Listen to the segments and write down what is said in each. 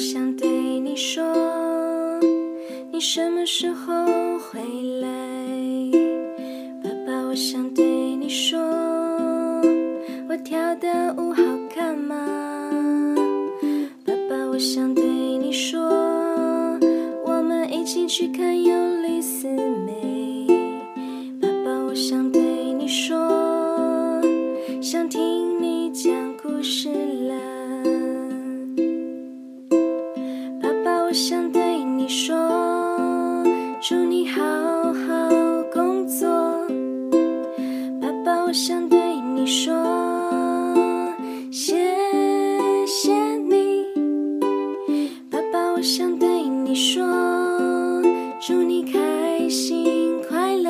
想对你说，你什么时候回来？爸爸，我想对你说，我跳的舞好看吗？爸爸，我想对你说，我们一起去看尤里斯美。爸爸，我想对你说。我想对你说，谢谢你。爸爸，我想对你说，祝你开心快乐。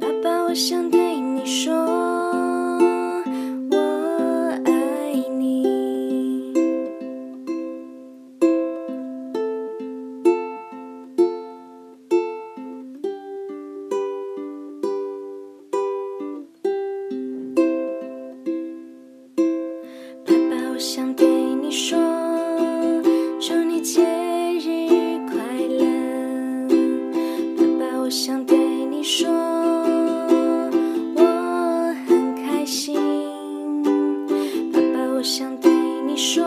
爸爸，我想对你说，我想对你说，祝你节日快乐。爸爸，我想对你说，我很开心。爸爸，我想对你说，